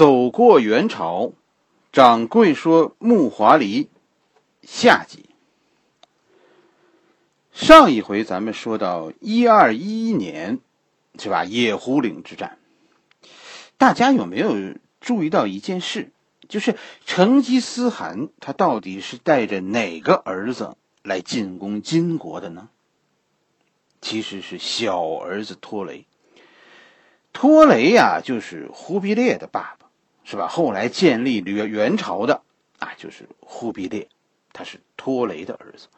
走过元朝，掌柜说木华黎下集。上一回咱们说到一二一一年，是吧？野狐岭之战，大家有没有注意到一件事？就是成吉思汗他到底是带着哪个儿子来进攻金国的呢？其实是小儿子拖雷。拖雷呀，就是忽必烈的爸爸，是吧？后来建立元元朝的啊，就是忽必烈，他是拖雷的儿子。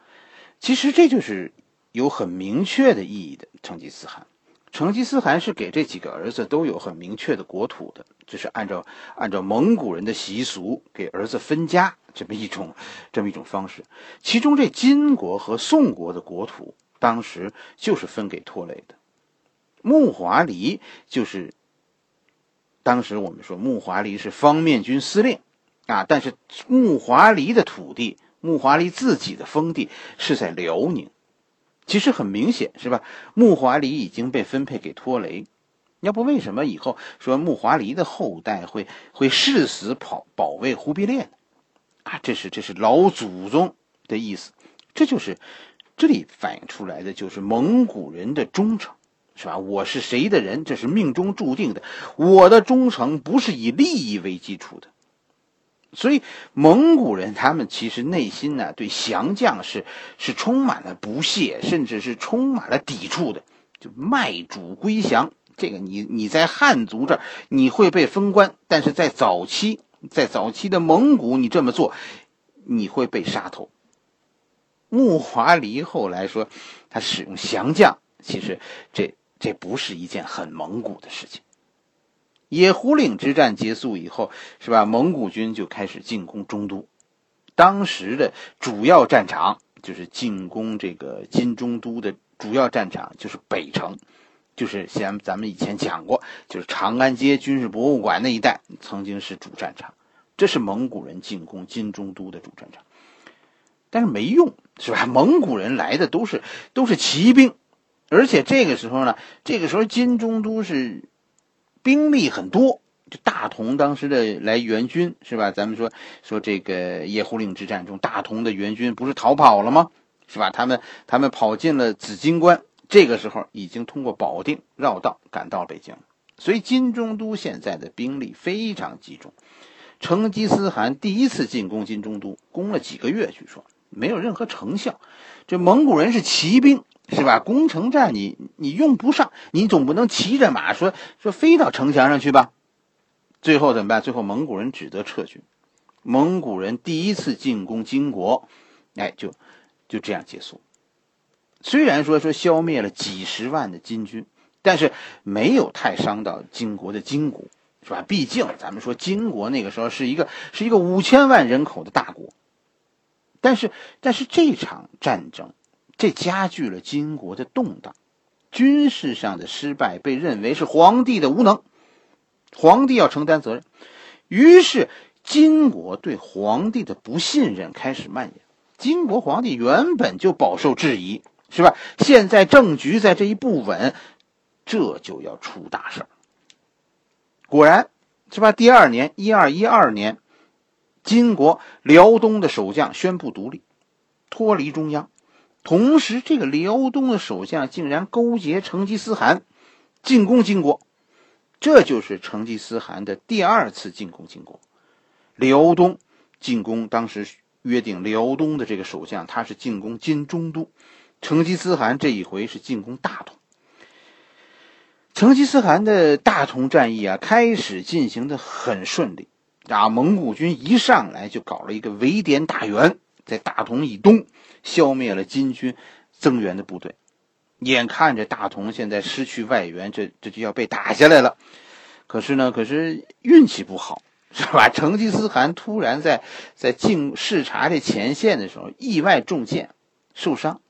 其实这就是有很明确的意义的。成吉思汗，成吉思汗是给这几个儿子都有很明确的国土的，就是按照按照蒙古人的习俗给儿子分家这么一种这么一种方式。其中这金国和宋国的国土，当时就是分给拖雷的。木华黎就是当时我们说木华黎是方面军司令啊，但是木华黎的土地，木华黎自己的封地是在辽宁。其实很明显是吧？木华黎已经被分配给拖雷，要不为什么以后说木华黎的后代会会誓死保保卫忽必烈呢？啊，这是这是老祖宗的意思，这就是这里反映出来的就是蒙古人的忠诚。是吧？我是谁的人，这是命中注定的。我的忠诚不是以利益为基础的，所以蒙古人他们其实内心呢，对降将是是充满了不屑，甚至是充满了抵触的。就卖主归降，这个你你在汉族这儿你会被封官，但是在早期，在早期的蒙古，你这么做你会被杀头。木华黎后来说，他使用降将，其实这。这不是一件很蒙古的事情。野狐岭之战结束以后，是吧？蒙古军就开始进攻中都。当时的主要战场就是进攻这个金中都的主要战场，就是北城，就是像咱们以前讲过，就是长安街军事博物馆那一带，曾经是主战场。这是蒙古人进攻金中都的主战场，但是没用，是吧？蒙古人来的都是都是骑兵。而且这个时候呢，这个时候金中都是兵力很多，就大同当时的来援军是吧？咱们说说这个野狐岭之战中，大同的援军不是逃跑了吗？是吧？他们他们跑进了紫金关，这个时候已经通过保定绕道赶到北京，所以金中都现在的兵力非常集中。成吉思汗第一次进攻金中都，攻了几个月，据说没有任何成效。这蒙古人是骑兵。是吧？攻城战你你用不上，你总不能骑着马说说飞到城墙上去吧？最后怎么办？最后蒙古人只得撤军。蒙古人第一次进攻金国，哎，就就这样结束。虽然说说消灭了几十万的金军，但是没有太伤到金国的筋骨，是吧？毕竟咱们说金国那个时候是一个是一个五千万人口的大国，但是但是这场战争。这加剧了金国的动荡，军事上的失败被认为是皇帝的无能，皇帝要承担责任。于是金国对皇帝的不信任开始蔓延。金国皇帝原本就饱受质疑，是吧？现在政局在这一不稳，这就要出大事果然，是吧？第二年，一二一二年，金国辽东的守将宣布独立，脱离中央。同时，这个辽东的守将竟然勾结成吉思汗进攻金国，这就是成吉思汗的第二次进攻金国。辽东进攻，当时约定辽东的这个守将他是进攻金中都，成吉思汗这一回是进攻大同。成吉思汗的大同战役啊，开始进行的很顺利啊，蒙古军一上来就搞了一个围点打援。在大同以东消灭了金军增援的部队，眼看着大同现在失去外援，这这就要被打下来了。可是呢，可是运气不好，是吧？成吉思汗突然在在进视察这前线的时候，意外中箭受伤，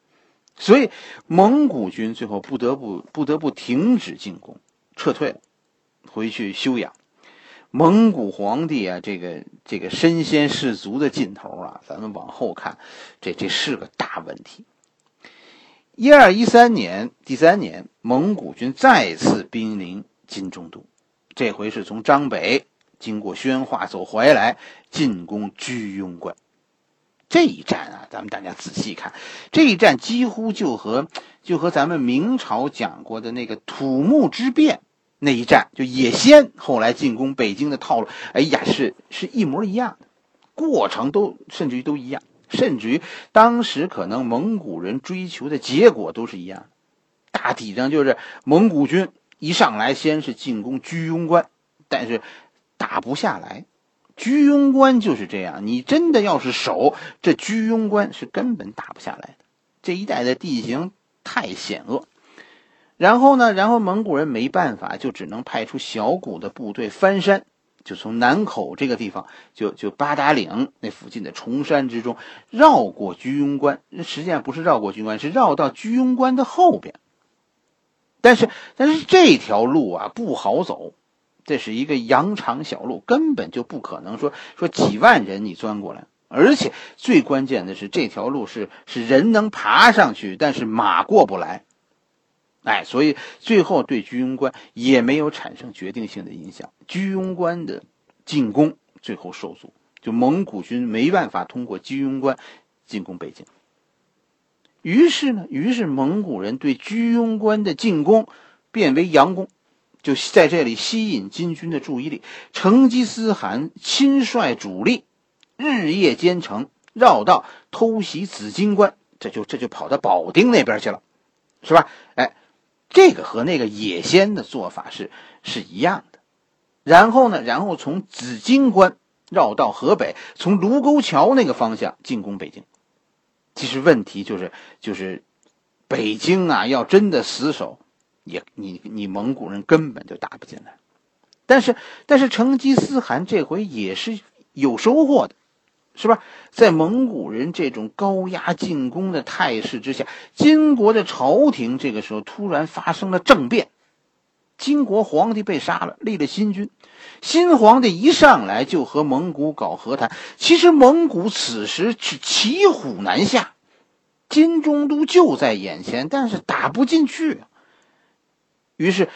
所以蒙古军最后不得不不得不停止进攻，撤退了，回去休养。蒙古皇帝啊，这个这个身先士卒的劲头啊，咱们往后看，这这是个大问题。一二一三年第三年，蒙古军再次兵临金中都，这回是从张北经过宣化走回来，进攻居庸关。这一战啊，咱们大家仔细看，这一战几乎就和就和咱们明朝讲过的那个土木之变那一战，就野先后来进攻北京的套路，哎呀，是是一模一样的，过程都甚至于都一样，甚至于当时可能蒙古人追求的结果都是一样，大体上就是蒙古军一上来先是进攻居庸关，但是打不下来。居庸关就是这样，你真的要是守这居庸关，是根本打不下来的。这一带的地形太险恶，然后呢，然后蒙古人没办法，就只能派出小股的部队翻山，就从南口这个地方，就就八达岭那附近的崇山之中绕过居庸关。实际上不是绕过居庸关，是绕到居庸关的后边。但是，但是这条路啊不好走。这是一个羊肠小路，根本就不可能说说几万人你钻过来，而且最关键的是这条路是是人能爬上去，但是马过不来，哎，所以最后对居庸关也没有产生决定性的影响。居庸关的进攻最后受阻，就蒙古军没办法通过居庸关进攻北京。于是呢，于是蒙古人对居庸关的进攻变为佯攻。就在这里吸引金军的注意力，成吉思汗亲率主力，日夜兼程，绕道偷袭紫金关，这就这就跑到保定那边去了，是吧？哎，这个和那个野先的做法是是一样的。然后呢，然后从紫金关绕到河北，从卢沟桥那个方向进攻北京。其实问题就是就是北京啊，要真的死守。也，你你蒙古人根本就打不进来，但是但是成吉思汗这回也是有收获的，是吧？在蒙古人这种高压进攻的态势之下，金国的朝廷这个时候突然发生了政变，金国皇帝被杀了，立了新君，新皇帝一上来就和蒙古搞和谈。其实蒙古此时是骑虎难下，金中都就在眼前，但是打不进去。于是，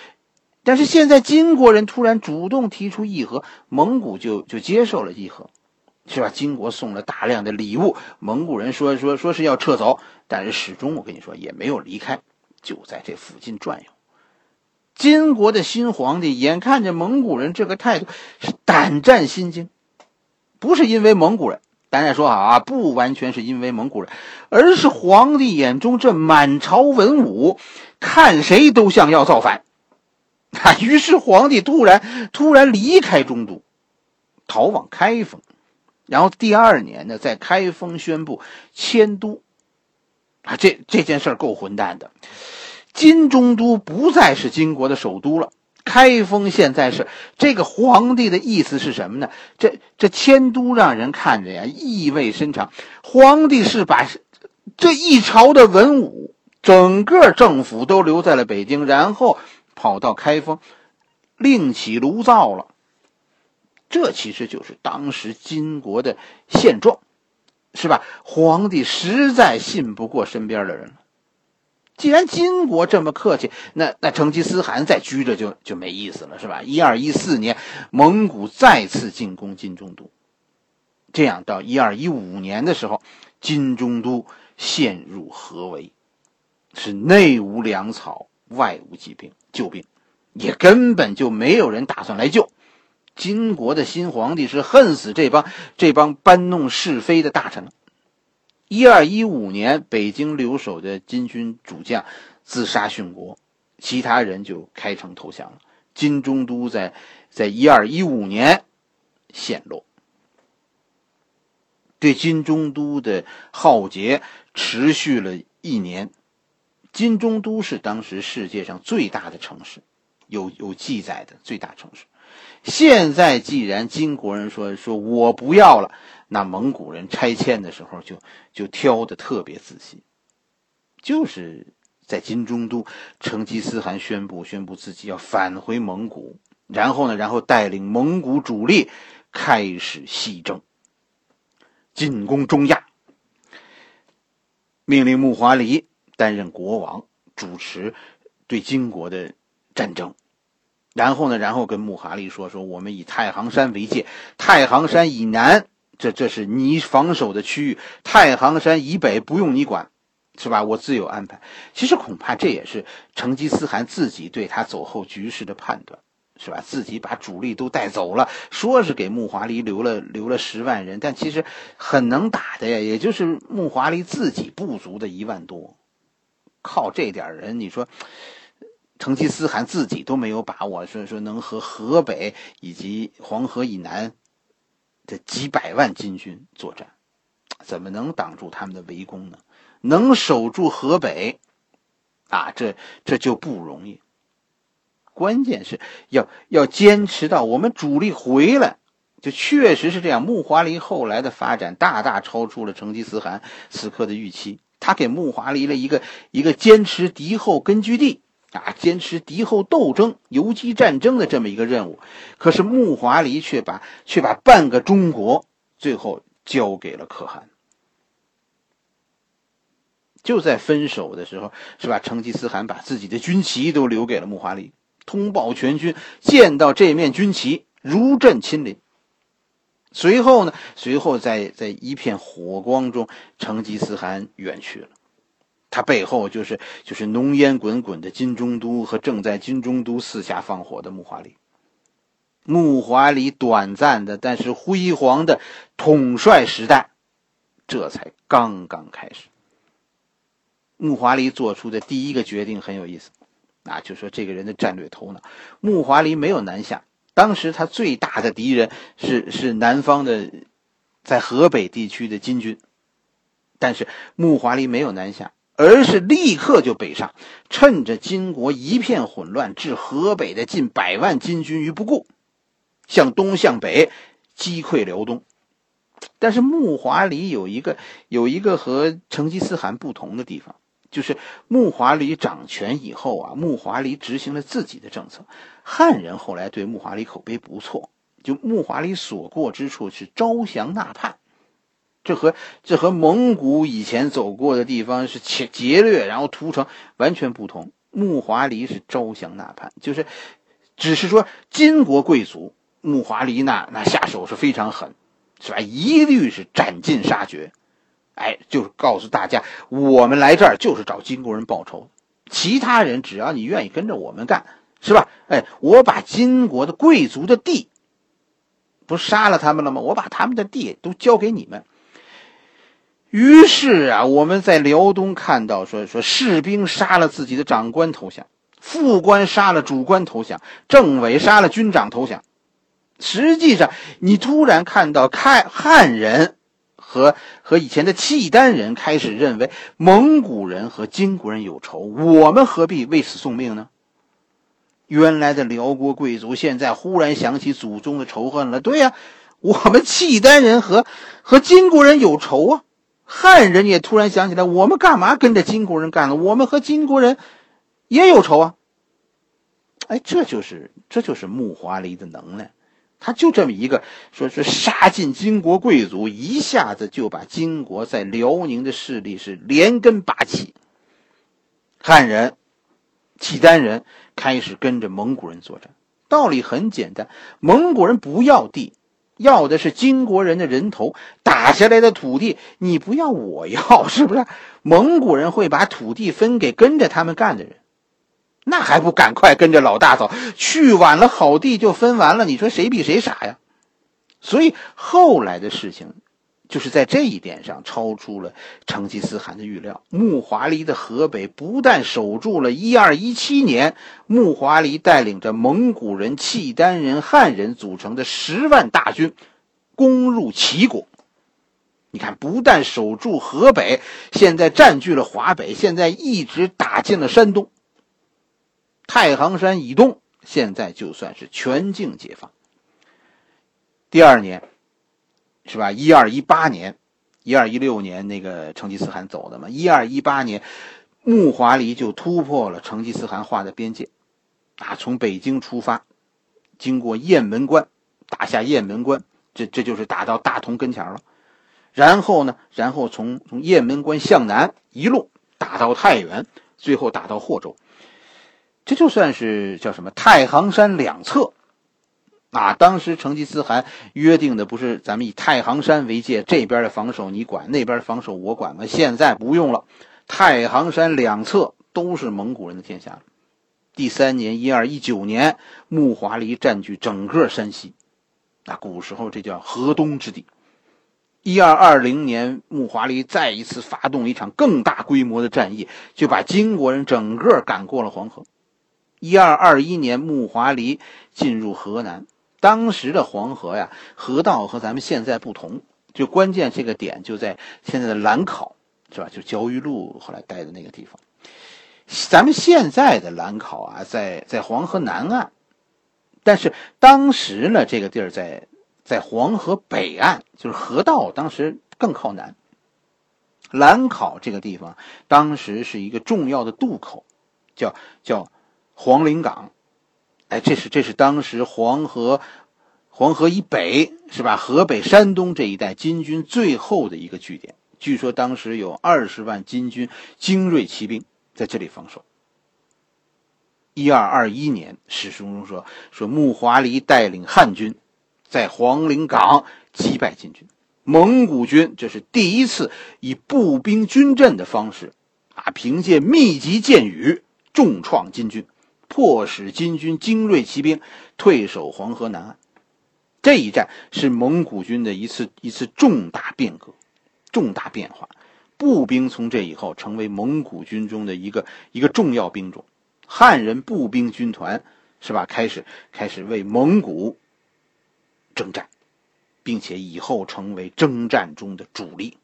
但是现在金国人突然主动提出议和，蒙古就就接受了议和，是吧？金国送了大量的礼物，蒙古人说说说是要撤走，但是始终我跟你说也没有离开，就在这附近转悠。金国的新皇帝眼看着蒙古人这个态度，是胆战心惊，不是因为蒙古人，咱再说好啊，不完全是因为蒙古人，而是皇帝眼中这满朝文武。看谁都像要造反，啊！于是皇帝突然突然离开中都，逃往开封，然后第二年呢，在开封宣布迁都，啊！这这件事儿够混蛋的，金中都不再是金国的首都了，开封现在是这个皇帝的意思是什么呢？这这迁都让人看着呀意味深长，皇帝是把这一朝的文武。整个政府都留在了北京，然后跑到开封，另起炉灶了。这其实就是当时金国的现状，是吧？皇帝实在信不过身边的人了。既然金国这么客气，那那成吉思汗再拘着就就没意思了，是吧？一二一四年，蒙古再次进攻金中都，这样到一二一五年的时候，金中都陷入合围。是内无粮草，外无疾病，救兵，也根本就没有人打算来救。金国的新皇帝是恨死这帮这帮搬弄是非的大臣了。一二一五年，北京留守的金军主将自杀殉国，其他人就开城投降了。金中都在在一二一五年陷落。对金中都的浩劫持续了一年。金中都是当时世界上最大的城市，有有记载的最大城市。现在既然金国人说说我不要了，那蒙古人拆迁的时候就就挑的特别仔细。就是在金中都，成吉思汗宣布宣布自己要返回蒙古，然后呢，然后带领蒙古主力开始西征，进攻中亚，命令木华黎。担任国王，主持对金国的战争，然后呢，然后跟木华黎说说，我们以太行山为界，太行山以南，这这是你防守的区域，太行山以北不用你管。是吧？我自有安排。其实恐怕这也是成吉思汗自己对他走后局势的判断，是吧？自己把主力都带走了，说是给木华黎留了留了十万人，但其实很能打的呀，也就是木华黎自己不足的一万多。靠这点人，你说成吉思汗自己都没有把握，说说能和河北以及黄河以南的几百万金军作战，怎么能挡住他们的围攻呢？能守住河北，啊，这这就不容易。关键是要要坚持到我们主力回来，就确实是这样。木华黎后来的发展大大超出了成吉思汗此刻的预期，他给木华黎了一个一个坚持敌后根据地啊，坚持敌后斗争、游击战争的这么一个任务。可是木华黎却把却把半个中国最后交给了可汗。就在分手的时候，是吧？成吉思汗把自己的军旗都留给了木华黎，通报全军，见到这面军旗如朕亲临。随后呢？随后在在一片火光中，成吉思汗远去了。他背后就是就是浓烟滚滚的金中都和正在金中都四下放火的木华黎。木华黎短暂的但是辉煌的统帅时代，这才刚刚开始。木华黎做出的第一个决定很有意思，啊，就说这个人的战略头脑。木华黎没有南下，当时他最大的敌人是是南方的，在河北地区的金军，但是木华黎没有南下，而是立刻就北上，趁着金国一片混乱，置河北的近百万金军于不顾，向东向北击溃辽东。但是木华黎有一个有一个和成吉思汗不同的地方。就是木华黎掌权以后啊，木华黎执行了自己的政策。汉人后来对木华黎口碑不错，就木华黎所过之处是招降纳叛，这和这和蒙古以前走过的地方是劫劫掠然后屠城完全不同。木华黎是招降纳叛，就是只是说金国贵族木华黎那那下手是非常狠，是吧？一律是斩尽杀绝。哎，就是告诉大家，我们来这儿就是找金国人报仇，其他人只要你愿意跟着我们干，是吧？哎，我把金国的贵族的地，不杀了他们了吗？我把他们的地都交给你们。于是啊，我们在辽东看到说说士兵杀了自己的长官投降，副官杀了主官投降，政委杀了军长投降。实际上，你突然看到看汉人。和和以前的契丹人开始认为蒙古人和金国人有仇，我们何必为此送命呢？原来的辽国贵族现在忽然想起祖宗的仇恨了。对呀，我们契丹人和和金国人有仇啊。汉人也突然想起来，我们干嘛跟着金国人干了？我们和金国人也有仇啊。哎，这就是这就是木华黎的能耐。他就这么一个，说是杀尽金国贵族，一下子就把金国在辽宁的势力是连根拔起。汉人、契丹人开始跟着蒙古人作战。道理很简单，蒙古人不要地，要的是金国人的人头。打下来的土地，你不要我要，是不是？蒙古人会把土地分给跟着他们干的人。那还不赶快跟着老大走？去晚了，好地就分完了。你说谁比谁傻呀？所以后来的事情，就是在这一点上超出了成吉思汗的预料。木华黎的河北不但守住了一二一七年，木华黎带领着蒙古人、契丹人、汉人组成的十万大军，攻入齐国。你看，不但守住河北，现在占据了华北，现在一直打进了山东。太行山以东，现在就算是全境解放。第二年，是吧？一二一八年，一二一六年那个成吉思汗走的嘛。一二一八年，木华黎就突破了成吉思汗画的边界，啊，从北京出发，经过雁门关，打下雁门关，这这就是打到大同跟前了。然后呢，然后从从雁门关向南一路打到太原，最后打到霍州。这就算是叫什么太行山两侧。啊，当时成吉思汗约定的不是咱们以太行山为界，这边的防守你管，那边的防守我管吗？现在不用了，太行山两侧都是蒙古人的天下。第三年，一二一九年，木华黎占据整个山西，那古时候这叫河东之地。一二二零年，木华黎再一次发动一场更大规模的战役，就把金国人整个赶过了黄河。一二二一年，木华黎进入河南。当时的黄河呀，河道和咱们现在不同，就关键这个点就在现在的兰考，是吧？就焦裕禄后来待的那个地方。咱们现在的兰考啊，在在黄河南岸，但是当时呢，这个地儿在在黄河北岸，就是河道当时更靠南。兰考这个地方当时是一个重要的渡口，叫叫黄陵港。哎，这是这是当时黄河，黄河以北是吧？河北、山东这一带金军最后的一个据点。据说当时有二十万金军精锐骑兵在这里防守。一二二一年，史书中说说木华黎带领汉军在黄陵岗击败金军，蒙古军这是第一次以步兵军阵的方式啊，凭借密集箭雨重创金军。迫使金军精锐骑兵退守黄河南岸，这一战是蒙古军的一次一次重大变革、重大变化。步兵从这以后成为蒙古军中的一个一个重要兵种，汉人步兵军团是吧？开始开始为蒙古征战，并且以后成为征战中的主力。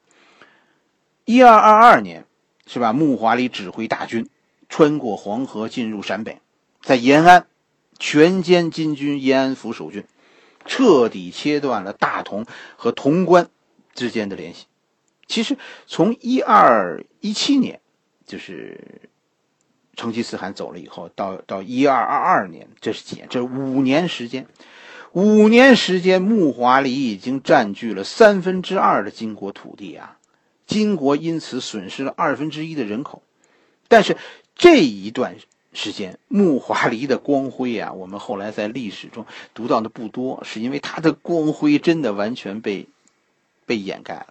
一二二二年是吧？木华黎指挥大军穿过黄河进入陕北。在延安，全歼金军延安府守军，彻底切断了大同和潼关之间的联系。其实，从一二一七年，就是成吉思汗走了以后，到到一二二二年，这是几年？这五年时间，五年时间，木华黎已经占据了三分之二的金国土地啊！金国因此损失了二分之一的人口。但是这一段。时间，木华黎的光辉啊，我们后来在历史中读到的不多，是因为他的光辉真的完全被被掩盖了，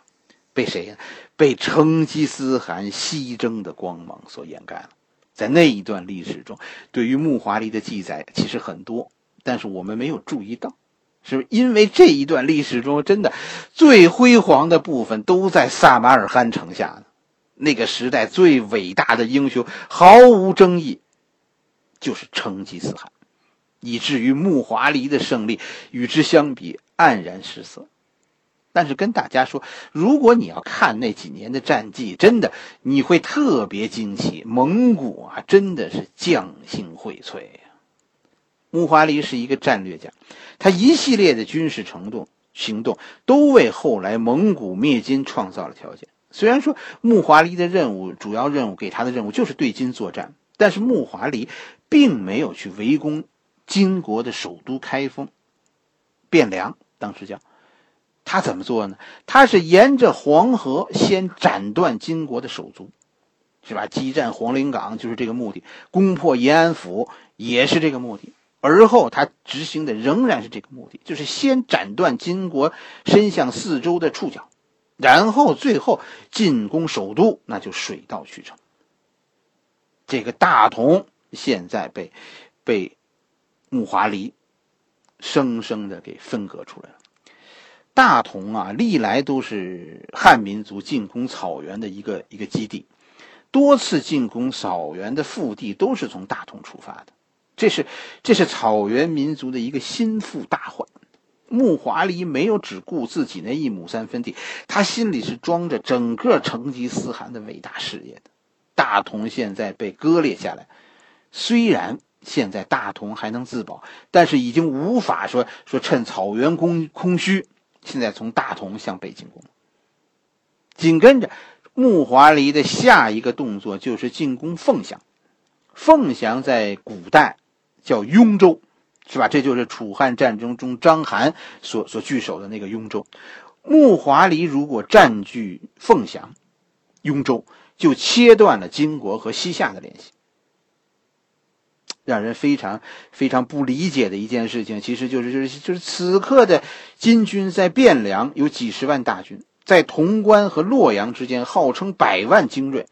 被谁呀？被成吉思汗西征的光芒所掩盖了。在那一段历史中，对于木华黎的记载其实很多，但是我们没有注意到，是因为这一段历史中真的最辉煌的部分都在萨马尔罕城下呢。那个时代最伟大的英雄，毫无争议。就是成吉思汗，以至于木华黎的胜利与之相比黯然失色。但是跟大家说，如果你要看那几年的战绩，真的你会特别惊奇。蒙古啊，真的是将星荟萃呀。木华黎是一个战略家，他一系列的军事行动行动都为后来蒙古灭金创造了条件。虽然说木华黎的任务主要任务给他的任务就是对金作战，但是木华黎。并没有去围攻金国的首都开封、汴梁，当时叫他怎么做呢？他是沿着黄河先斩断金国的手足，是吧？激战黄陵港就是这个目的，攻破延安府也是这个目的。而后他执行的仍然是这个目的，就是先斩断金国伸向四周的触角，然后最后进攻首都，那就水到渠成。这个大同。现在被被木华黎生生的给分割出来了。大同啊，历来都是汉民族进攻草原的一个一个基地，多次进攻草原的腹地都是从大同出发的。这是这是草原民族的一个心腹大患。木华黎没有只顾自己那一亩三分地，他心里是装着整个成吉思汗的伟大事业的。大同现在被割裂下来。虽然现在大同还能自保，但是已经无法说说趁草原空空虚，现在从大同向北进攻。紧跟着，木华黎的下一个动作就是进攻凤翔。凤翔在古代叫雍州，是吧？这就是楚汉战争中章邯所所据守的那个雍州。木华黎如果占据凤翔、雍州，就切断了金国和西夏的联系。让人非常非常不理解的一件事情，其实就是就是就是此刻的金军在汴梁有几十万大军，在潼关和洛阳之间号称百万精锐，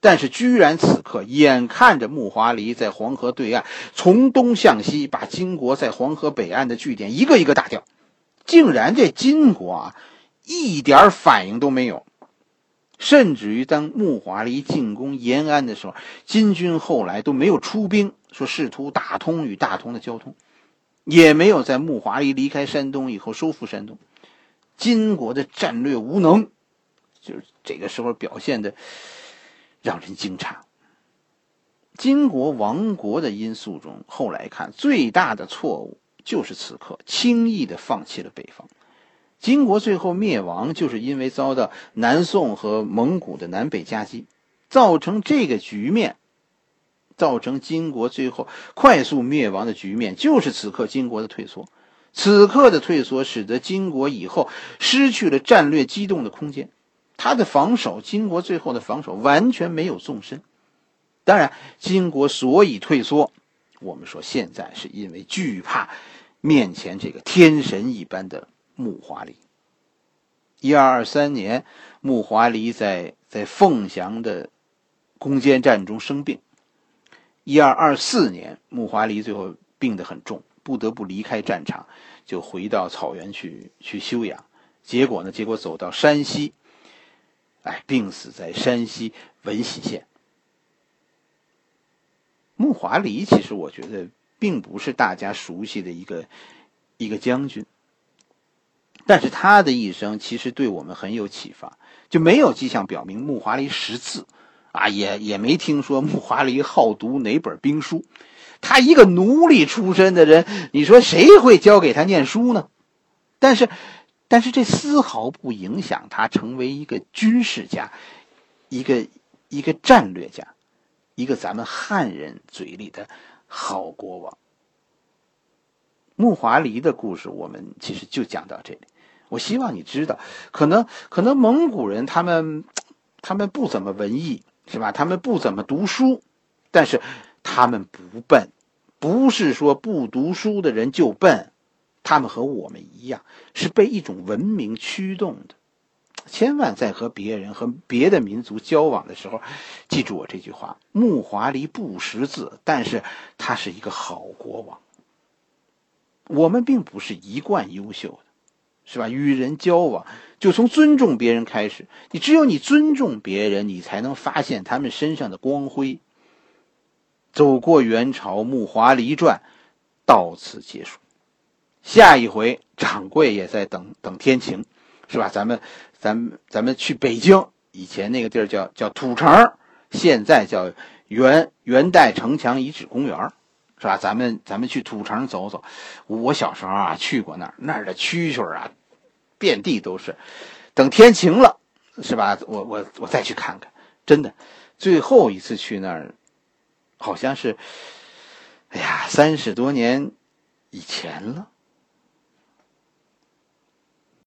但是居然此刻眼看着木华黎在黄河对岸从东向西把金国在黄河北岸的据点一个一个打掉，竟然这金国啊一点反应都没有。甚至于当木华黎进攻延安的时候，金军后来都没有出兵，说试图打通与大同的交通，也没有在木华黎离开山东以后收复山东。金国的战略无能，就是这个时候表现的让人惊诧。金国亡国的因素中，后来看最大的错误就是此刻轻易的放弃了北方。金国最后灭亡，就是因为遭到南宋和蒙古的南北夹击，造成这个局面，造成金国最后快速灭亡的局面，就是此刻金国的退缩。此刻的退缩，使得金国以后失去了战略机动的空间。他的防守，金国最后的防守完全没有纵深。当然，金国所以退缩，我们说现在是因为惧怕面前这个天神一般的。木华黎，一二二三年，木华黎在在凤翔的攻坚战中生病。一二二四年，木华黎最后病得很重，不得不离开战场，就回到草原去去休养。结果呢？结果走到山西，哎，病死在山西闻喜县。木华黎其实我觉得并不是大家熟悉的一个一个将军。但是他的一生其实对我们很有启发，就没有迹象表明木华黎识字，啊，也也没听说木华黎好读哪本兵书。他一个奴隶出身的人，你说谁会教给他念书呢？但是，但是这丝毫不影响他成为一个军事家，一个一个战略家，一个咱们汉人嘴里的好国王。木华黎的故事，我们其实就讲到这里。我希望你知道，可能可能蒙古人他们，他们不怎么文艺，是吧？他们不怎么读书，但是他们不笨，不是说不读书的人就笨，他们和我们一样，是被一种文明驱动的。千万在和别人和别的民族交往的时候，记住我这句话：木华黎不识字，但是他是一个好国王。我们并不是一贯优秀的。是吧？与人交往，就从尊重别人开始。你只有你尊重别人，你才能发现他们身上的光辉。走过元朝《木华黎传》，到此结束。下一回掌柜也在等等天晴，是吧？咱们，咱们，咱们去北京。以前那个地儿叫叫土城，现在叫元元代城墙遗址公园。是吧？咱们咱们去土城走走。我小时候啊去过那儿，那儿的蛐蛐啊，遍地都是。等天晴了，是吧？我我我再去看看。真的，最后一次去那儿，好像是，哎呀，三十多年以前了。